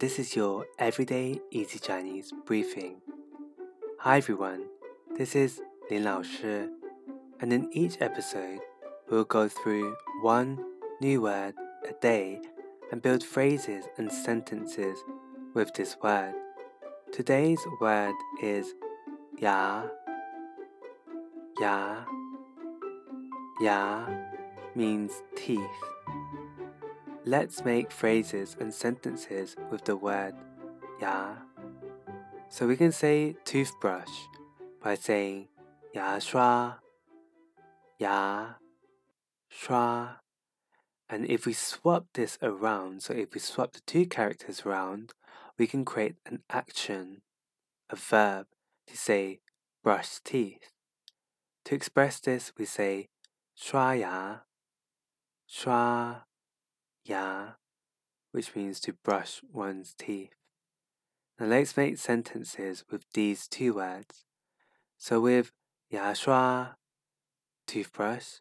This is your everyday easy Chinese briefing. Hi everyone, this is Lin Lao Shi, and in each episode, we'll go through one new word a day and build phrases and sentences with this word. Today's word is ya. Ya. Ya means teeth. Let's make phrases and sentences with the word ya. So we can say toothbrush by saying ya shua, ya shua. And if we swap this around, so if we swap the two characters around, we can create an action, a verb, to say brush teeth. To express this, we say shua ya, shua 牙, which means to brush one's teeth. Now let's make sentences with these two words. So with 牙刷, toothbrush,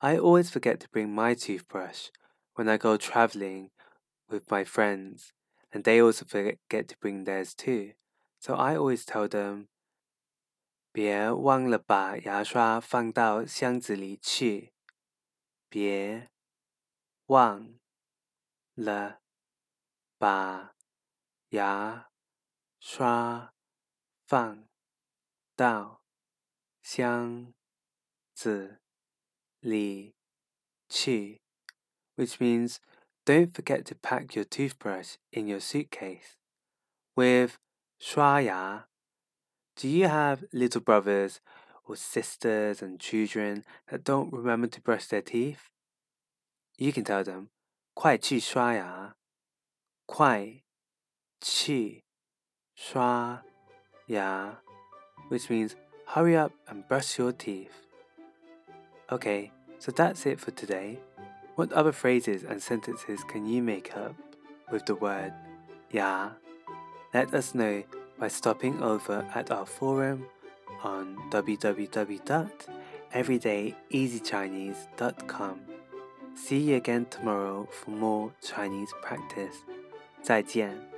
I always forget to bring my toothbrush when I go traveling with my friends, and they also forget to bring theirs too. So I always tell them, 别忘了把牙刷放到箱子里去。别忘 了把牙刷放到箱子里去，which means don't forget to pack your toothbrush in your suitcase. With 刷牙 do you have little brothers or sisters and children that don't remember to brush their teeth? You can tell them, 快去刷牙,快去刷牙, which means hurry up and brush your teeth. Okay, so that's it for today. What other phrases and sentences can you make up with the word ya? Let us know by stopping over at our forum on www.everydayeasychinese.com. See you again tomorrow for more Chinese practice. 再见。